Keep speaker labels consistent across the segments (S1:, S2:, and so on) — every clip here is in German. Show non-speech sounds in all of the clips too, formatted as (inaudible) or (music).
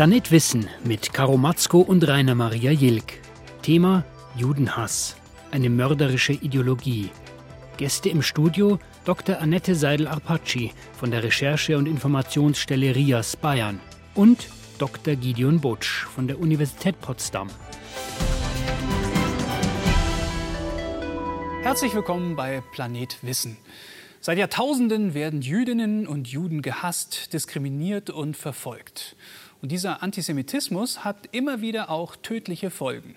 S1: Planet Wissen mit Karo Matzko und Rainer Maria Jilk. Thema Judenhass. Eine mörderische Ideologie. Gäste im Studio Dr. Annette Seidel-Arpacci von der Recherche- und Informationsstelle RIAS Bayern und Dr. Gideon Butsch von der Universität Potsdam. Herzlich willkommen bei Planet Wissen. Seit Jahrtausenden werden Jüdinnen und Juden gehasst, diskriminiert und verfolgt. Und dieser Antisemitismus hat immer wieder auch tödliche Folgen.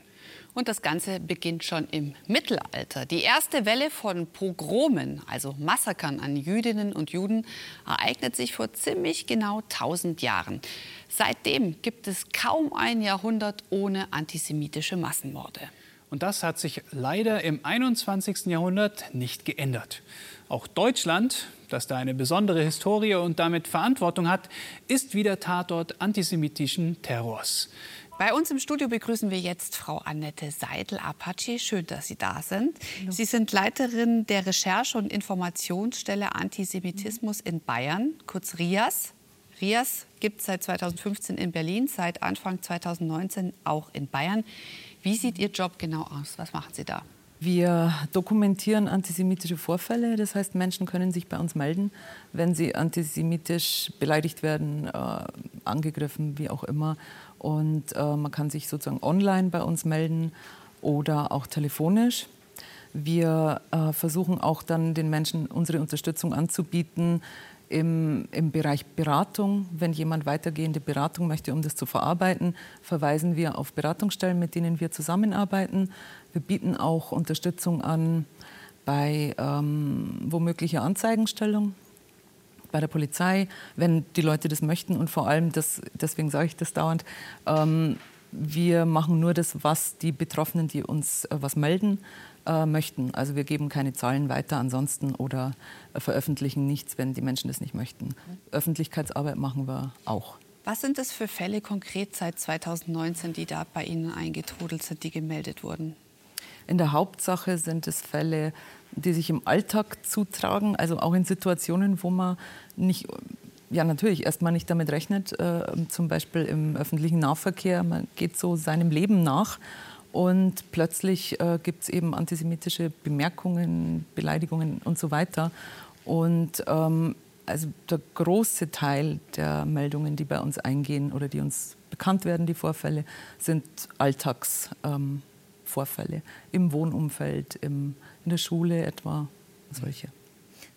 S2: Und das Ganze beginnt schon im Mittelalter. Die erste Welle von Pogromen, also Massakern an Jüdinnen und Juden, ereignet sich vor ziemlich genau 1000 Jahren. Seitdem gibt es kaum ein Jahrhundert ohne antisemitische Massenmorde.
S1: Und das hat sich leider im 21. Jahrhundert nicht geändert. Auch Deutschland, das da eine besondere Historie und damit Verantwortung hat, ist wieder Tatort antisemitischen Terrors.
S2: Bei uns im Studio begrüßen wir jetzt Frau Annette Seidel-Apache. Schön, dass Sie da sind. Hallo. Sie sind Leiterin der Recherche- und Informationsstelle Antisemitismus in Bayern, kurz RIAS. RIAS gibt es seit 2015 in Berlin, seit Anfang 2019 auch in Bayern. Wie sieht Ihr Job genau aus? Was machen Sie da?
S3: Wir dokumentieren antisemitische Vorfälle. Das heißt, Menschen können sich bei uns melden, wenn sie antisemitisch beleidigt werden, äh, angegriffen, wie auch immer. Und äh, man kann sich sozusagen online bei uns melden oder auch telefonisch. Wir äh, versuchen auch dann den Menschen unsere Unterstützung anzubieten im, im Bereich Beratung. Wenn jemand weitergehende Beratung möchte, um das zu verarbeiten, verweisen wir auf Beratungsstellen, mit denen wir zusammenarbeiten. Wir bieten auch Unterstützung an bei ähm, womöglicher Anzeigenstellung bei der Polizei, wenn die Leute das möchten. Und vor allem, das, deswegen sage ich das dauernd, ähm, wir machen nur das, was die Betroffenen, die uns äh, was melden, äh, möchten. Also wir geben keine Zahlen weiter ansonsten oder äh, veröffentlichen nichts, wenn die Menschen das nicht möchten. Öffentlichkeitsarbeit machen wir auch.
S2: Was sind das für Fälle konkret seit 2019, die da bei Ihnen eingetrudelt sind, die gemeldet wurden?
S3: In der Hauptsache sind es Fälle, die sich im Alltag zutragen, also auch in Situationen, wo man nicht, ja natürlich erstmal nicht damit rechnet, äh, zum Beispiel im öffentlichen Nahverkehr, man geht so seinem Leben nach und plötzlich äh, gibt es eben antisemitische Bemerkungen, Beleidigungen und so weiter. Und ähm, also der große Teil der Meldungen, die bei uns eingehen oder die uns bekannt werden, die Vorfälle, sind Alltags. Ähm, im Wohnumfeld, im, in der Schule etwa, solche.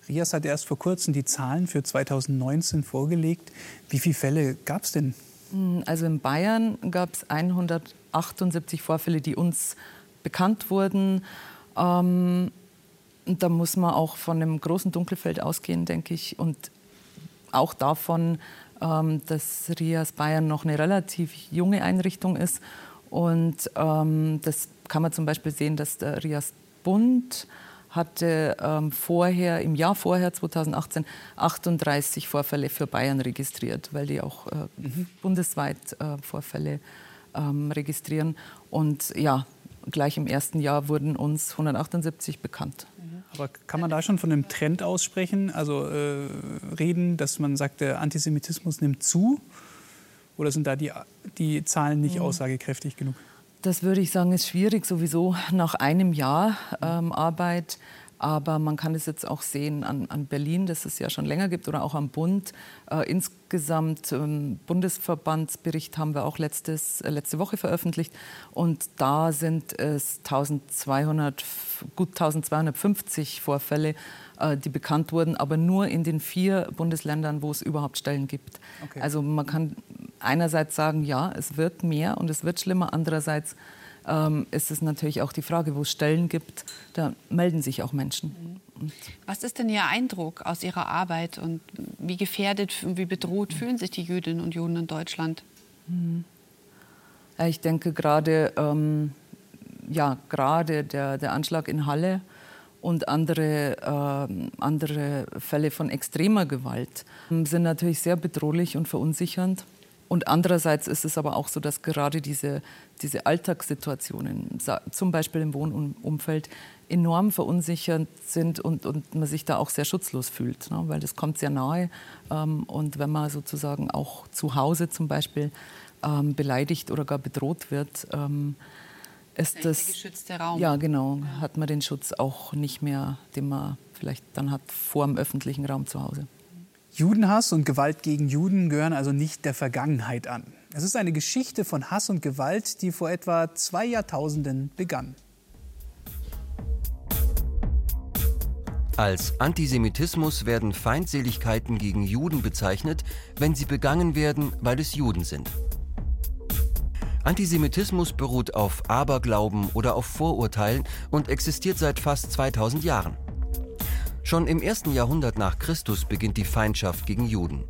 S1: Rias hat erst vor kurzem die Zahlen für 2019 vorgelegt. Wie viele Fälle gab es denn?
S3: Hm, also in Bayern gab es 178 Vorfälle, die uns bekannt wurden. Ähm, da muss man auch von einem großen Dunkelfeld ausgehen, denke ich. Und auch davon, ähm, dass Rias Bayern noch eine relativ junge Einrichtung ist und ähm, das kann man zum Beispiel sehen, dass der Rias Bund hatte ähm, vorher, im Jahr vorher, 2018, 38 Vorfälle für Bayern registriert, weil die auch äh, mhm. bundesweit äh, Vorfälle ähm, registrieren. Und ja, gleich im ersten Jahr wurden uns 178 bekannt.
S1: Mhm. Aber kann man da schon von einem Trend aussprechen, also äh, reden, dass man sagt, der Antisemitismus nimmt zu? Oder sind da die, die Zahlen nicht mhm. aussagekräftig genug?
S3: Das würde ich sagen, ist schwierig sowieso nach einem Jahr ähm, Arbeit. Aber man kann es jetzt auch sehen an, an, Berlin, das es ja schon länger gibt, oder auch am Bund. Äh, insgesamt ähm, Bundesverbandsbericht haben wir auch letztes, äh, letzte Woche veröffentlicht. Und da sind es 1200, gut 1250 Vorfälle, äh, die bekannt wurden, aber nur in den vier Bundesländern, wo es überhaupt Stellen gibt. Okay. Also man kann einerseits sagen, ja, es wird mehr und es wird schlimmer. Andererseits ähm, ist es natürlich auch die Frage, wo es Stellen gibt, da melden sich auch Menschen.
S2: Mhm. Was ist denn Ihr Eindruck aus Ihrer Arbeit und wie gefährdet und wie bedroht fühlen sich die Jüdinnen und Juden in Deutschland?
S3: Mhm. Ja, ich denke gerade, ähm, ja, gerade der, der Anschlag in Halle und andere, äh, andere Fälle von extremer Gewalt sind natürlich sehr bedrohlich und verunsichernd. Und andererseits ist es aber auch so, dass gerade diese, diese Alltagssituationen, zum Beispiel im Wohnumfeld, enorm verunsichernd sind und, und man sich da auch sehr schutzlos fühlt, ne? weil das kommt sehr nahe. Ähm, und wenn man sozusagen auch zu Hause zum Beispiel ähm, beleidigt oder gar bedroht wird, ähm, ist das,
S2: der geschützte Raum.
S3: Ja, genau, ja. hat man den Schutz auch nicht mehr, den man vielleicht dann hat vor dem öffentlichen Raum zu Hause.
S4: Judenhass und Gewalt gegen Juden gehören also nicht der Vergangenheit an. Es ist eine Geschichte von Hass und Gewalt, die vor etwa zwei Jahrtausenden begann.
S5: Als Antisemitismus werden Feindseligkeiten gegen Juden bezeichnet, wenn sie begangen werden, weil es Juden sind. Antisemitismus beruht auf Aberglauben oder auf Vorurteilen und existiert seit fast 2000 Jahren. Schon im ersten Jahrhundert nach Christus beginnt die Feindschaft gegen Juden.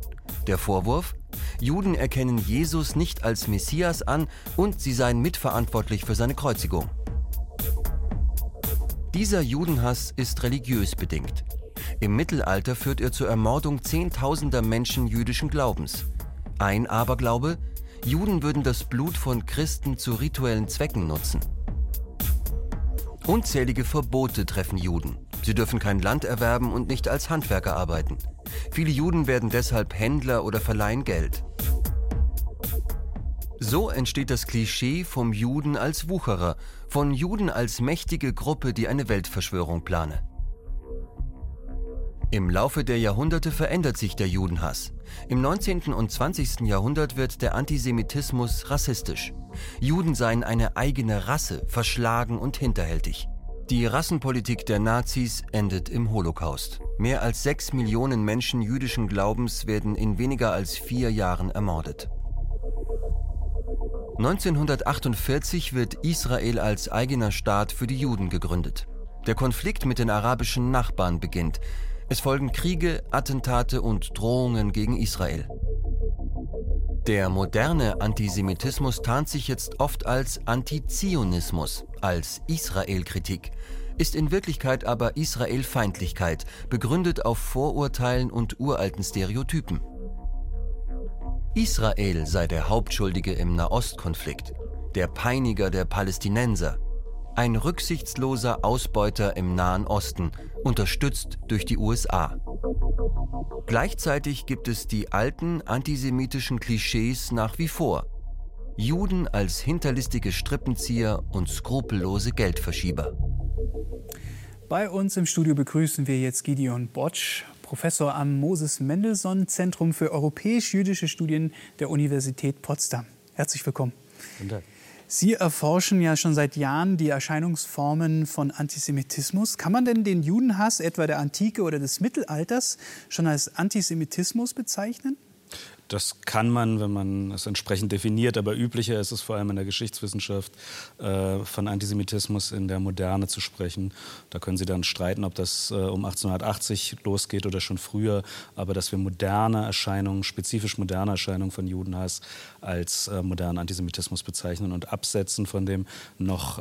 S5: Der Vorwurf? Juden erkennen Jesus nicht als Messias an und sie seien mitverantwortlich für seine Kreuzigung. Dieser Judenhass ist religiös bedingt. Im Mittelalter führt er zur Ermordung Zehntausender Menschen jüdischen Glaubens. Ein Aberglaube, Juden würden das Blut von Christen zu rituellen Zwecken nutzen. Unzählige Verbote treffen Juden. Sie dürfen kein Land erwerben und nicht als Handwerker arbeiten. Viele Juden werden deshalb Händler oder verleihen Geld. So entsteht das Klischee vom Juden als Wucherer, von Juden als mächtige Gruppe, die eine Weltverschwörung plane. Im Laufe der Jahrhunderte verändert sich der Judenhass. Im 19. und 20. Jahrhundert wird der Antisemitismus rassistisch. Juden seien eine eigene Rasse, verschlagen und hinterhältig. Die Rassenpolitik der Nazis endet im Holocaust. Mehr als sechs Millionen Menschen jüdischen Glaubens werden in weniger als vier Jahren ermordet. 1948 wird Israel als eigener Staat für die Juden gegründet. Der Konflikt mit den arabischen Nachbarn beginnt. Es folgen Kriege, Attentate und Drohungen gegen Israel. Der moderne Antisemitismus tarnt sich jetzt oft als Antizionismus, als Israelkritik, ist in Wirklichkeit aber Israelfeindlichkeit, begründet auf Vorurteilen und uralten Stereotypen. Israel sei der Hauptschuldige im Nahostkonflikt, der Peiniger der Palästinenser, ein rücksichtsloser Ausbeuter im Nahen Osten, unterstützt durch die USA. Gleichzeitig gibt es die alten antisemitischen Klischees nach wie vor. Juden als hinterlistige Strippenzieher und skrupellose Geldverschieber.
S4: Bei uns im Studio begrüßen wir jetzt Gideon Botsch, Professor am Moses Mendelssohn Zentrum für europäisch-jüdische Studien der Universität Potsdam. Herzlich willkommen. Guten Tag. Sie erforschen ja schon seit Jahren die Erscheinungsformen von Antisemitismus. Kann man denn den Judenhass etwa der Antike oder des Mittelalters schon als Antisemitismus bezeichnen?
S6: Das kann man, wenn man es entsprechend definiert, aber üblicher ist es vor allem in der Geschichtswissenschaft, äh, von Antisemitismus in der Moderne zu sprechen. Da können Sie dann streiten, ob das äh, um 1880 losgeht oder schon früher, aber dass wir moderne Erscheinungen, spezifisch moderne Erscheinungen von Judenhass als äh, modernen Antisemitismus bezeichnen und absetzen von dem noch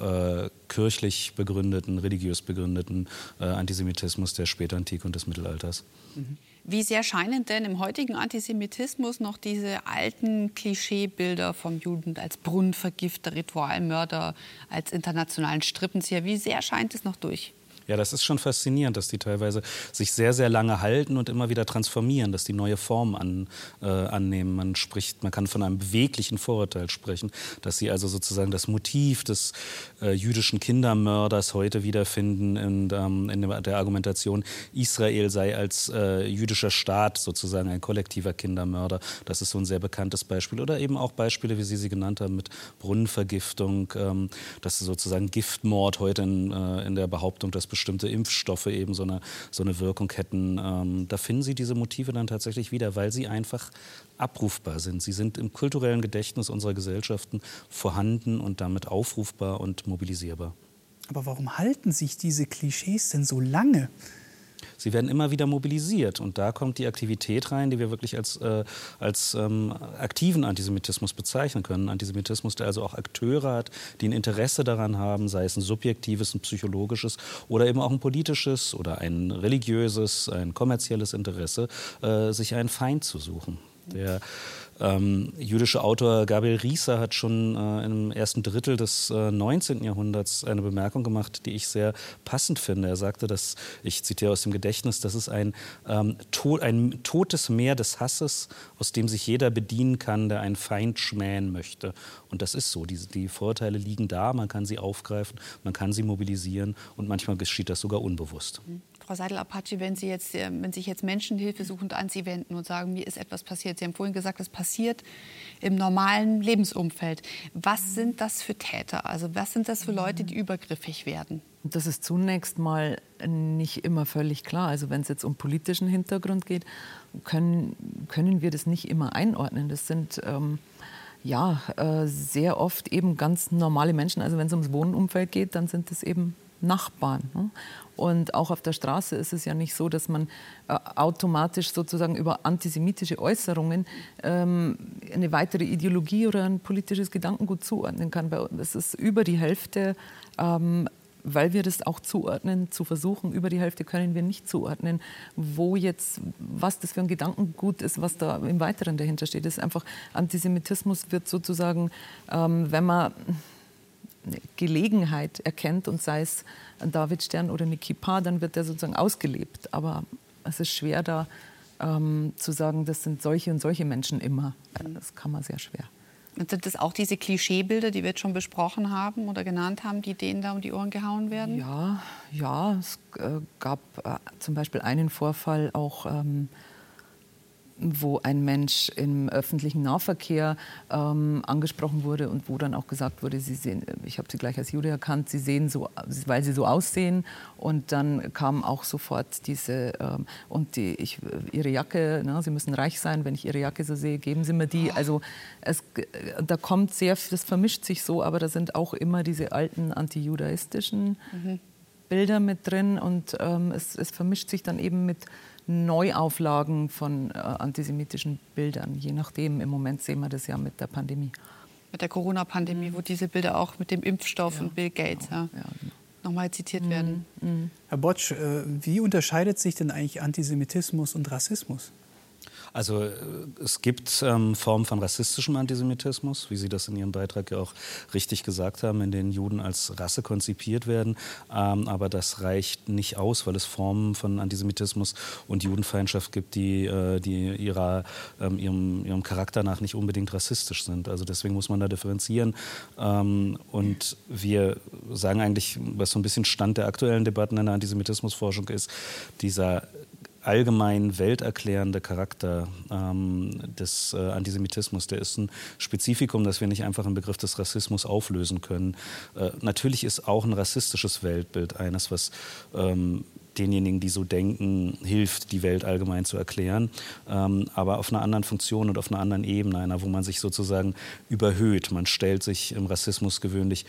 S6: kirchlich begründeten, religiös begründeten Antisemitismus der Spätantike und des Mittelalters.
S2: Mhm. Wie sehr scheinen denn im heutigen Antisemitismus noch diese alten Klischeebilder vom Juden als Brunnenvergifter, Ritualmörder, als internationalen Strippenzieher, wie sehr scheint es noch durch?
S6: Ja, das ist schon faszinierend, dass die teilweise sich sehr, sehr lange halten und immer wieder transformieren, dass die neue Formen an, äh, annehmen. Man spricht, man kann von einem beweglichen Vorurteil sprechen, dass sie also sozusagen das Motiv des äh, jüdischen Kindermörders heute wiederfinden in, ähm, in der Argumentation, Israel sei als äh, jüdischer Staat sozusagen ein kollektiver Kindermörder. Das ist so ein sehr bekanntes Beispiel. Oder eben auch Beispiele, wie Sie sie genannt haben, mit Brunnenvergiftung, ähm, dass sozusagen Giftmord heute in, äh, in der Behauptung, dass bestimmte Impfstoffe eben so eine, so eine Wirkung hätten. Ähm, da finden Sie diese Motive dann tatsächlich wieder, weil sie einfach abrufbar sind. Sie sind im kulturellen Gedächtnis unserer Gesellschaften vorhanden und damit aufrufbar und mobilisierbar.
S4: Aber warum halten sich diese Klischees denn so lange?
S6: Sie werden immer wieder mobilisiert. Und da kommt die Aktivität rein, die wir wirklich als, äh, als ähm, aktiven Antisemitismus bezeichnen können. Antisemitismus, der also auch Akteure hat, die ein Interesse daran haben, sei es ein subjektives, ein psychologisches oder eben auch ein politisches oder ein religiöses, ein kommerzielles Interesse, äh, sich einen Feind zu suchen. Der ähm, jüdische Autor Gabriel Rieser hat schon äh, im ersten Drittel des äh, 19. Jahrhunderts eine Bemerkung gemacht, die ich sehr passend finde. Er sagte, dass, ich zitiere aus dem Gedächtnis, das ist ein, ähm, to ein totes Meer des Hasses, aus dem sich jeder bedienen kann, der einen Feind schmähen möchte. Und das ist so. Die, die Vorurteile liegen da, man kann sie aufgreifen, man kann sie mobilisieren und manchmal geschieht das sogar unbewusst.
S2: Mhm. Frau Seidel-Apache, wenn, Sie jetzt, äh, wenn sich jetzt Menschen hilfesuchend an Sie wenden und sagen, mir ist etwas passiert. Sie haben vorhin gesagt, das passiert im normalen Lebensumfeld. Was sind das für Täter? Also was sind das für Leute, die übergriffig werden?
S3: Das ist zunächst mal nicht immer völlig klar. Also wenn es jetzt um politischen Hintergrund geht, können, können wir das nicht immer einordnen. Das sind ähm, ja äh, sehr oft eben ganz normale Menschen. Also wenn es ums Wohnumfeld geht, dann sind es eben Nachbarn. Ne? Und auch auf der Straße ist es ja nicht so, dass man äh, automatisch sozusagen über antisemitische Äußerungen ähm, eine weitere Ideologie oder ein politisches Gedankengut zuordnen kann. Es ist über die Hälfte, ähm, weil wir das auch zuordnen, zu versuchen, über die Hälfte können wir nicht zuordnen, wo jetzt, was das für ein Gedankengut ist, was da im Weiteren dahinter steht. Das ist einfach, Antisemitismus wird sozusagen, ähm, wenn man Gelegenheit erkennt und sei es ein Davidstern oder eine Kippa, dann wird der sozusagen ausgelebt. Aber es ist schwer da ähm, zu sagen, das sind solche und solche Menschen immer. Das kann man sehr schwer.
S2: Und sind das auch diese Klischeebilder, die wir jetzt schon besprochen haben oder genannt haben, die denen da um die Ohren gehauen werden?
S3: Ja, ja es äh, gab äh, zum Beispiel einen Vorfall auch. Ähm, wo ein Mensch im öffentlichen Nahverkehr ähm, angesprochen wurde und wo dann auch gesagt wurde, sie sehen, ich habe sie gleich als Jude erkannt, sie sehen so, weil sie so aussehen. Und dann kam auch sofort diese ähm, und die, ich, ihre Jacke, na, sie müssen reich sein, wenn ich ihre Jacke so sehe, geben Sie mir die. Also es, da kommt sehr, das vermischt sich so, aber da sind auch immer diese alten antijudaistischen mhm. Bilder mit drin und ähm, es, es vermischt sich dann eben mit Neuauflagen von äh, antisemitischen Bildern. Je nachdem, im Moment sehen wir das ja mit der Pandemie.
S2: Mit der Corona-Pandemie, wo diese Bilder auch mit dem Impfstoff ja, und Bill Gates genau. ja, genau. nochmal zitiert mhm. werden.
S4: Mhm. Herr Botsch, äh, wie unterscheidet sich denn eigentlich Antisemitismus und Rassismus?
S6: Also äh, es gibt ähm, Formen von rassistischem Antisemitismus, wie Sie das in Ihrem Beitrag ja auch richtig gesagt haben, in denen Juden als Rasse konzipiert werden. Ähm, aber das reicht nicht aus, weil es Formen von Antisemitismus und Judenfeindschaft gibt, die, äh, die ihrer, ähm, ihrem, ihrem Charakter nach nicht unbedingt rassistisch sind. Also deswegen muss man da differenzieren. Ähm, und wir sagen eigentlich, was so ein bisschen Stand der aktuellen Debatten in der Antisemitismusforschung ist, dieser allgemein welterklärende Charakter ähm, des äh, Antisemitismus, der ist ein Spezifikum, das wir nicht einfach im Begriff des Rassismus auflösen können. Äh, natürlich ist auch ein rassistisches Weltbild eines, was ähm, denjenigen, die so denken, hilft, die Welt allgemein zu erklären, ähm, aber auf einer anderen Funktion und auf einer anderen Ebene, einer, wo man sich sozusagen überhöht. Man stellt sich im Rassismus gewöhnlich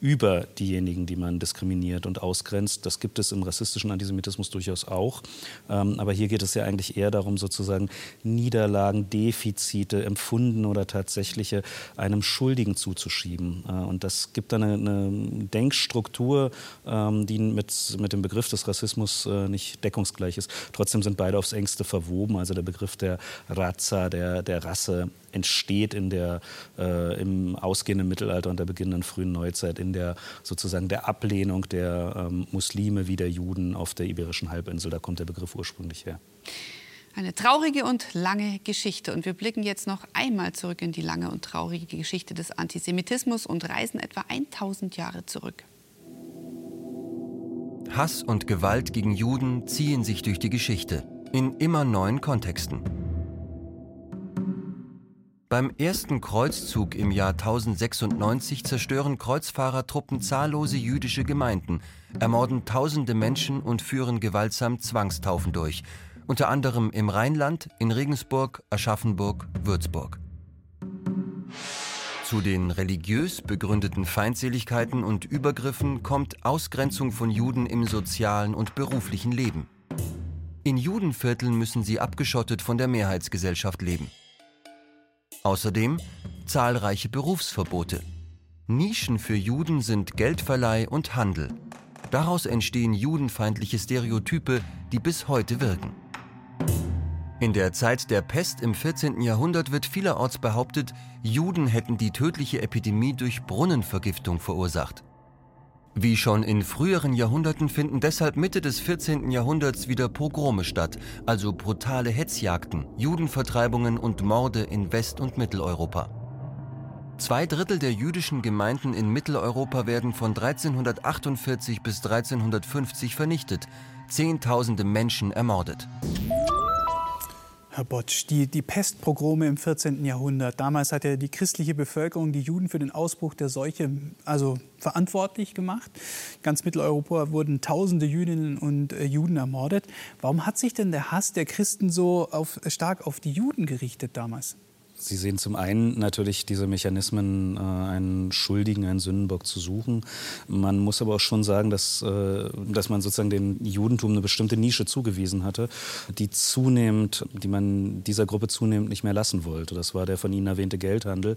S6: über diejenigen, die man diskriminiert und ausgrenzt. Das gibt es im rassistischen Antisemitismus durchaus auch. Ähm, aber hier geht es ja eigentlich eher darum, sozusagen Niederlagen, Defizite, empfunden oder tatsächliche einem Schuldigen zuzuschieben. Äh, und das gibt dann eine, eine Denkstruktur, ähm, die mit, mit dem Begriff des Rassismus äh, nicht deckungsgleich ist. Trotzdem sind beide aufs engste verwoben. Also der Begriff der Razza, der, der Rasse, entsteht in der, äh, im ausgehenden Mittelalter und der beginnenden frühen Neuzeit in der sozusagen der Ablehnung der ähm, Muslime wie der Juden auf der Iberischen Halbinsel. Da kommt der Begriff ursprünglich her.
S2: Eine traurige und lange Geschichte. Und wir blicken jetzt noch einmal zurück in die lange und traurige Geschichte des Antisemitismus und reisen etwa 1000 Jahre zurück.
S5: Hass und Gewalt gegen Juden ziehen sich durch die Geschichte in immer neuen Kontexten. Beim ersten Kreuzzug im Jahr 1096 zerstören Kreuzfahrertruppen zahllose jüdische Gemeinden, ermorden tausende Menschen und führen gewaltsam Zwangstaufen durch, unter anderem im Rheinland, in Regensburg, Aschaffenburg, Würzburg. Zu den religiös begründeten Feindseligkeiten und Übergriffen kommt Ausgrenzung von Juden im sozialen und beruflichen Leben. In Judenvierteln müssen sie abgeschottet von der Mehrheitsgesellschaft leben. Außerdem zahlreiche Berufsverbote. Nischen für Juden sind Geldverleih und Handel. Daraus entstehen judenfeindliche Stereotype, die bis heute wirken. In der Zeit der Pest im 14. Jahrhundert wird vielerorts behauptet, Juden hätten die tödliche Epidemie durch Brunnenvergiftung verursacht. Wie schon in früheren Jahrhunderten finden deshalb Mitte des 14. Jahrhunderts wieder Pogrome statt, also brutale Hetzjagden, Judenvertreibungen und Morde in West- und Mitteleuropa. Zwei Drittel der jüdischen Gemeinden in Mitteleuropa werden von 1348 bis 1350 vernichtet, Zehntausende Menschen ermordet.
S4: Herr Botsch, die, die Pestpogrome im 14. Jahrhundert. Damals hat ja die christliche Bevölkerung die Juden für den Ausbruch der Seuche also verantwortlich gemacht. Ganz Mitteleuropa wurden tausende Jüdinnen und äh, Juden ermordet. Warum hat sich denn der Hass der Christen so auf, stark auf die Juden gerichtet damals?
S6: Sie sehen zum einen natürlich diese Mechanismen, äh, einen Schuldigen, einen Sündenbock zu suchen. Man muss aber auch schon sagen, dass, äh, dass man sozusagen dem Judentum eine bestimmte Nische zugewiesen hatte, die zunehmend, die man dieser Gruppe zunehmend nicht mehr lassen wollte. Das war der von Ihnen erwähnte Geldhandel.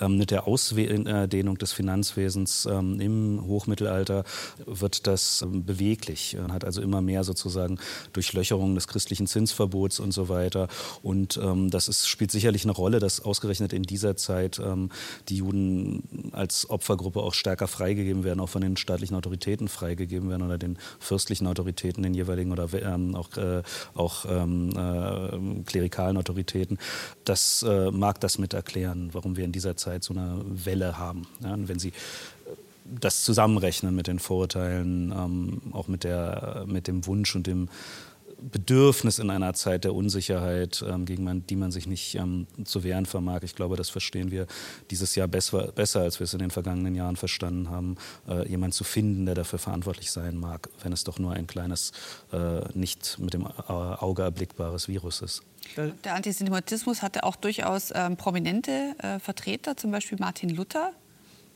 S6: Ähm, mit der Ausdehnung des Finanzwesens ähm, im Hochmittelalter wird das ähm, beweglich. Man hat also immer mehr sozusagen Durchlöcherungen des christlichen Zinsverbots und so weiter. Und das ist, spielt sicherlich eine Rolle dass ausgerechnet in dieser Zeit ähm, die Juden als Opfergruppe auch stärker freigegeben werden, auch von den staatlichen Autoritäten freigegeben werden oder den fürstlichen Autoritäten, den jeweiligen oder ähm, auch, äh, auch ähm, äh, klerikalen Autoritäten. Das äh, mag das mit erklären, warum wir in dieser Zeit so eine Welle haben. Ja, wenn Sie das zusammenrechnen mit den Vorurteilen, ähm, auch mit, der, mit dem Wunsch und dem Bedürfnis in einer Zeit der Unsicherheit, ähm, gegen man, die man sich nicht ähm, zu wehren vermag. Ich glaube, das verstehen wir dieses Jahr besser, besser als wir es in den vergangenen Jahren verstanden haben, äh, jemanden zu finden, der dafür verantwortlich sein mag, wenn es doch nur ein kleines, äh, nicht mit dem Auge erblickbares Virus ist.
S2: Der Antisemitismus hatte auch durchaus ähm, prominente äh, Vertreter, zum Beispiel Martin Luther,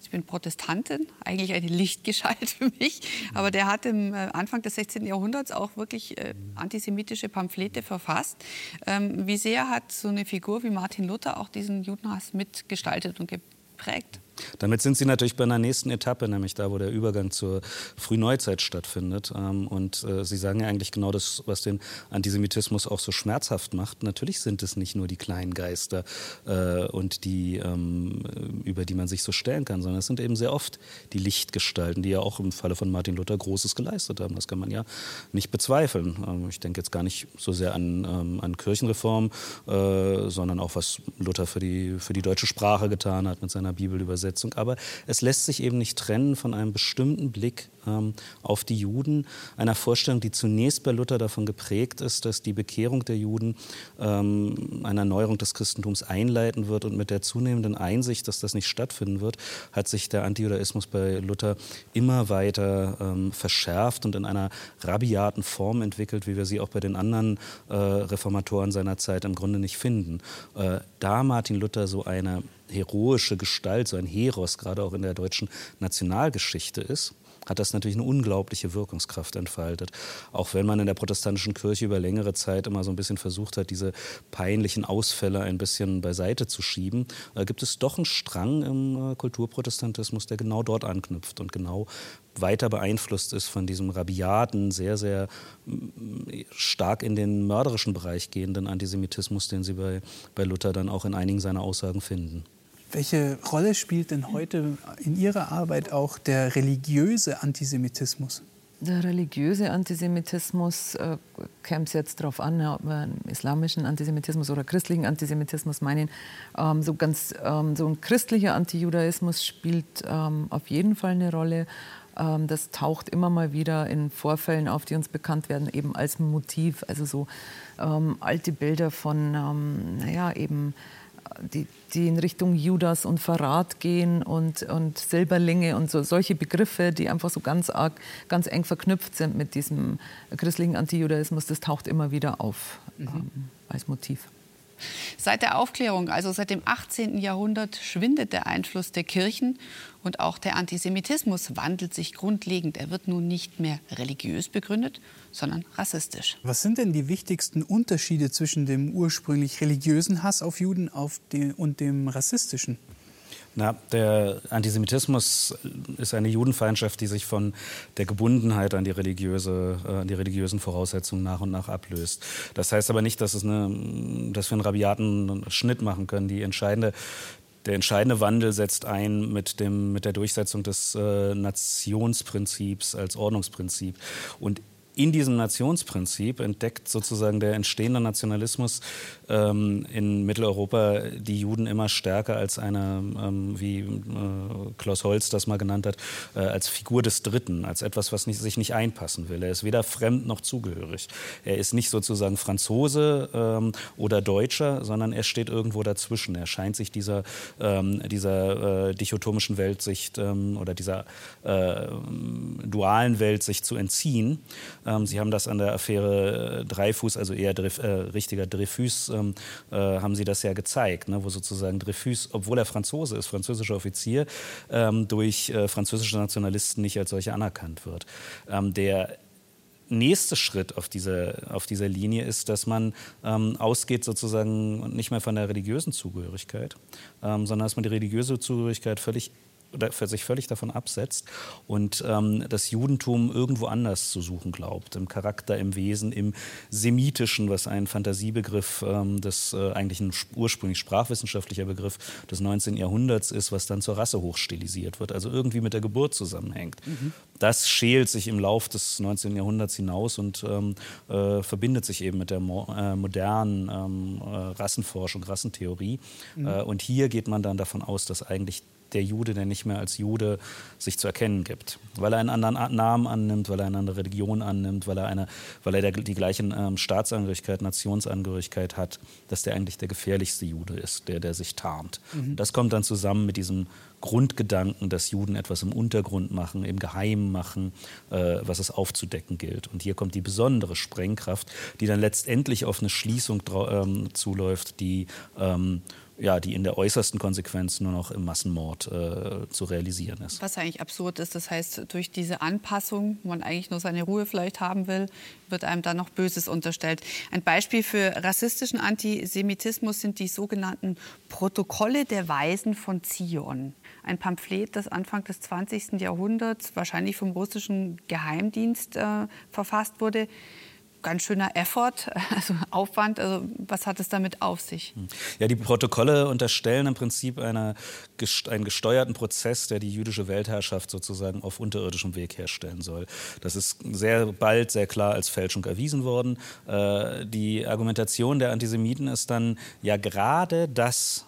S2: ich bin Protestantin, eigentlich eine Lichtgestalt (laughs) für mich, aber der hat im äh, Anfang des 16. Jahrhunderts auch wirklich äh, antisemitische Pamphlete verfasst. Ähm, wie sehr hat so eine Figur wie Martin Luther auch diesen Judenhass mitgestaltet und geprägt?
S6: Damit sind Sie natürlich bei einer nächsten Etappe, nämlich da, wo der Übergang zur Frühneuzeit stattfindet. Ähm, und äh, Sie sagen ja eigentlich genau das, was den Antisemitismus auch so schmerzhaft macht. Natürlich sind es nicht nur die kleinen Geister äh, und die, ähm, über die man sich so stellen kann, sondern es sind eben sehr oft die Lichtgestalten, die ja auch im Falle von Martin Luther Großes geleistet haben. Das kann man ja nicht bezweifeln. Ähm, ich denke jetzt gar nicht so sehr an, an Kirchenreform, äh, sondern auch was Luther für die, für die deutsche Sprache getan hat mit seiner Bibelübersetzung Übersetzung. Aber es lässt sich eben nicht trennen von einem bestimmten Blick ähm, auf die Juden, einer Vorstellung, die zunächst bei Luther davon geprägt ist, dass die Bekehrung der Juden ähm, eine Erneuerung des Christentums einleiten wird. Und mit der zunehmenden Einsicht, dass das nicht stattfinden wird, hat sich der Antijudaismus bei Luther immer weiter ähm, verschärft und in einer rabiaten Form entwickelt, wie wir sie auch bei den anderen äh, Reformatoren seiner Zeit im Grunde nicht finden. Äh, da Martin Luther so eine heroische Gestalt, so ein Heros, gerade auch in der deutschen Nationalgeschichte ist, hat das natürlich eine unglaubliche Wirkungskraft entfaltet. Auch wenn man in der protestantischen Kirche über längere Zeit immer so ein bisschen versucht hat, diese peinlichen Ausfälle ein bisschen beiseite zu schieben, äh, gibt es doch einen Strang im äh, Kulturprotestantismus, der genau dort anknüpft und genau weiter beeinflusst ist von diesem rabiaten, sehr, sehr stark in den mörderischen Bereich gehenden Antisemitismus, den Sie bei, bei Luther dann auch in einigen seiner Aussagen finden.
S4: Welche Rolle spielt denn heute in Ihrer Arbeit auch der religiöse Antisemitismus?
S3: Der religiöse Antisemitismus äh, käme es jetzt darauf an, ob wir einen islamischen Antisemitismus oder christlichen Antisemitismus meinen. Ähm, so, ganz, ähm, so ein christlicher Antijudaismus spielt ähm, auf jeden Fall eine Rolle. Ähm, das taucht immer mal wieder in Vorfällen auf, die uns bekannt werden, eben als Motiv. Also so ähm, alte Bilder von, ähm, naja, eben die, die in Richtung Judas und Verrat gehen und, und Silberlinge und so, solche Begriffe, die einfach so ganz arg, ganz eng verknüpft sind mit diesem christlichen Antijudaismus, das taucht immer wieder auf mhm. ähm, als Motiv.
S2: Seit der Aufklärung, also seit dem 18. Jahrhundert, schwindet der Einfluss der Kirchen und auch der Antisemitismus wandelt sich grundlegend. Er wird nun nicht mehr religiös begründet, sondern rassistisch.
S4: Was sind denn die wichtigsten Unterschiede zwischen dem ursprünglich religiösen Hass auf Juden auf den, und dem rassistischen?
S6: Na, der Antisemitismus ist eine Judenfeindschaft, die sich von der Gebundenheit an die, religiöse, äh, an die religiösen Voraussetzungen nach und nach ablöst. Das heißt aber nicht, dass, es eine, dass wir einen rabiaten Schnitt machen können. Die entscheidende, der entscheidende Wandel setzt ein mit, dem, mit der Durchsetzung des äh, Nationsprinzips als Ordnungsprinzip. Und in diesem Nationsprinzip entdeckt sozusagen der entstehende Nationalismus ähm, in Mitteleuropa die Juden immer stärker als eine, ähm, wie äh, Klaus Holz das mal genannt hat, äh, als Figur des Dritten, als etwas, was nicht, sich nicht einpassen will. Er ist weder fremd noch zugehörig. Er ist nicht sozusagen Franzose ähm, oder Deutscher, sondern er steht irgendwo dazwischen. Er scheint sich dieser, ähm, dieser äh, dichotomischen Weltsicht ähm, oder dieser äh, dualen Welt sich zu entziehen ähm, Sie haben das an der Affäre äh, Dreifuß, also eher Dreyf, äh, richtiger Dreyfus, ähm, äh, haben Sie das ja gezeigt, ne, wo sozusagen Dreyfus, obwohl er Franzose ist, französischer Offizier, ähm, durch äh, französische Nationalisten nicht als solcher anerkannt wird. Ähm, der nächste Schritt auf dieser, auf dieser Linie ist, dass man ähm, ausgeht sozusagen nicht mehr von der religiösen Zugehörigkeit, ähm, sondern dass man die religiöse Zugehörigkeit völlig für sich völlig davon absetzt und ähm, das Judentum irgendwo anders zu suchen glaubt, im Charakter, im Wesen, im Semitischen, was ein Fantasiebegriff ähm, des äh, eigentlich ein ursprünglich sprachwissenschaftlicher Begriff des 19. Jahrhunderts ist, was dann zur Rasse hochstilisiert wird, also irgendwie mit der Geburt zusammenhängt. Mhm. Das schält sich im Lauf des 19. Jahrhunderts hinaus und ähm, äh, verbindet sich eben mit der mo äh, modernen ähm, äh, Rassenforschung, Rassentheorie. Mhm. Äh, und hier geht man dann davon aus, dass eigentlich der Jude, der nicht mehr als Jude sich zu erkennen gibt. Weil er einen anderen Namen annimmt, weil er eine andere Religion annimmt, weil er, eine, weil er die gleiche ähm, Staatsangehörigkeit, Nationsangehörigkeit hat, dass der eigentlich der gefährlichste Jude ist, der, der sich tarnt. Mhm. Das kommt dann zusammen mit diesem Grundgedanken, dass Juden etwas im Untergrund machen, im Geheimen machen, äh, was es aufzudecken gilt. Und hier kommt die besondere Sprengkraft, die dann letztendlich auf eine Schließung ähm, zuläuft, die ähm, ja, die in der äußersten Konsequenz nur noch im Massenmord äh, zu realisieren ist.
S2: Was eigentlich absurd ist, das heißt, durch diese Anpassung, wo man eigentlich nur seine Ruhe vielleicht haben will, wird einem dann noch Böses unterstellt. Ein Beispiel für rassistischen Antisemitismus sind die sogenannten Protokolle der Weisen von Zion. Ein Pamphlet, das Anfang des 20. Jahrhunderts wahrscheinlich vom russischen Geheimdienst äh, verfasst wurde ganz schöner Effort, (laughs) also Aufwand. Also was hat es damit auf sich? Hm.
S6: Ja, die Protokolle unterstellen im Prinzip eine, einen gesteuerten Prozess, der die jüdische Weltherrschaft sozusagen auf unterirdischem Weg herstellen soll. Das ist sehr bald sehr klar als Fälschung erwiesen worden. Äh, die Argumentation der Antisemiten ist dann ja gerade das,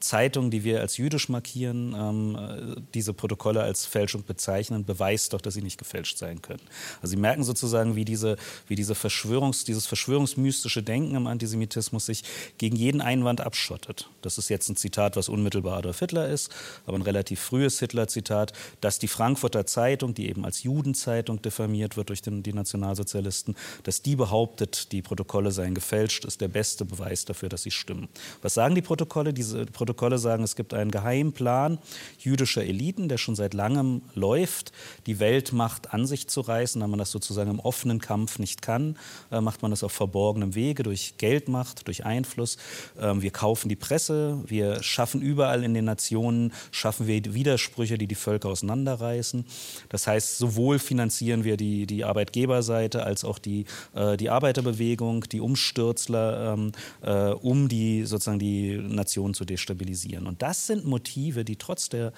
S6: Zeitung, die wir als jüdisch markieren, ähm, diese Protokolle als Fälschung bezeichnen, beweist doch, dass sie nicht gefälscht sein können. Also Sie merken sozusagen, wie, diese, wie diese Verschwörungs, dieses verschwörungsmystische Denken im Antisemitismus sich gegen jeden Einwand abschottet. Das ist jetzt ein Zitat, was unmittelbar Adolf Hitler ist, aber ein relativ frühes Hitler-Zitat, dass die Frankfurter Zeitung, die eben als Judenzeitung diffamiert wird durch den, die Nationalsozialisten, dass die behauptet, die Protokolle seien gefälscht, ist der beste Beweis dafür, dass sie stimmen. Was sagen die Protokolle? Diese Protokolle Protokolle sagen, es gibt einen Geheimplan jüdischer Eliten, der schon seit langem läuft, die Weltmacht an sich zu reißen. Da man das sozusagen im offenen Kampf nicht kann, äh, macht man das auf verborgenem Wege durch Geldmacht, durch Einfluss. Ähm, wir kaufen die Presse, wir schaffen überall in den Nationen, schaffen wir Widersprüche, die die Völker auseinanderreißen. Das heißt, sowohl finanzieren wir die, die Arbeitgeberseite als auch die, äh, die Arbeiterbewegung, die Umstürzler, ähm, äh, um die sozusagen die Nation zu destabilisieren stabilisieren. Und das sind Motive, die trotz der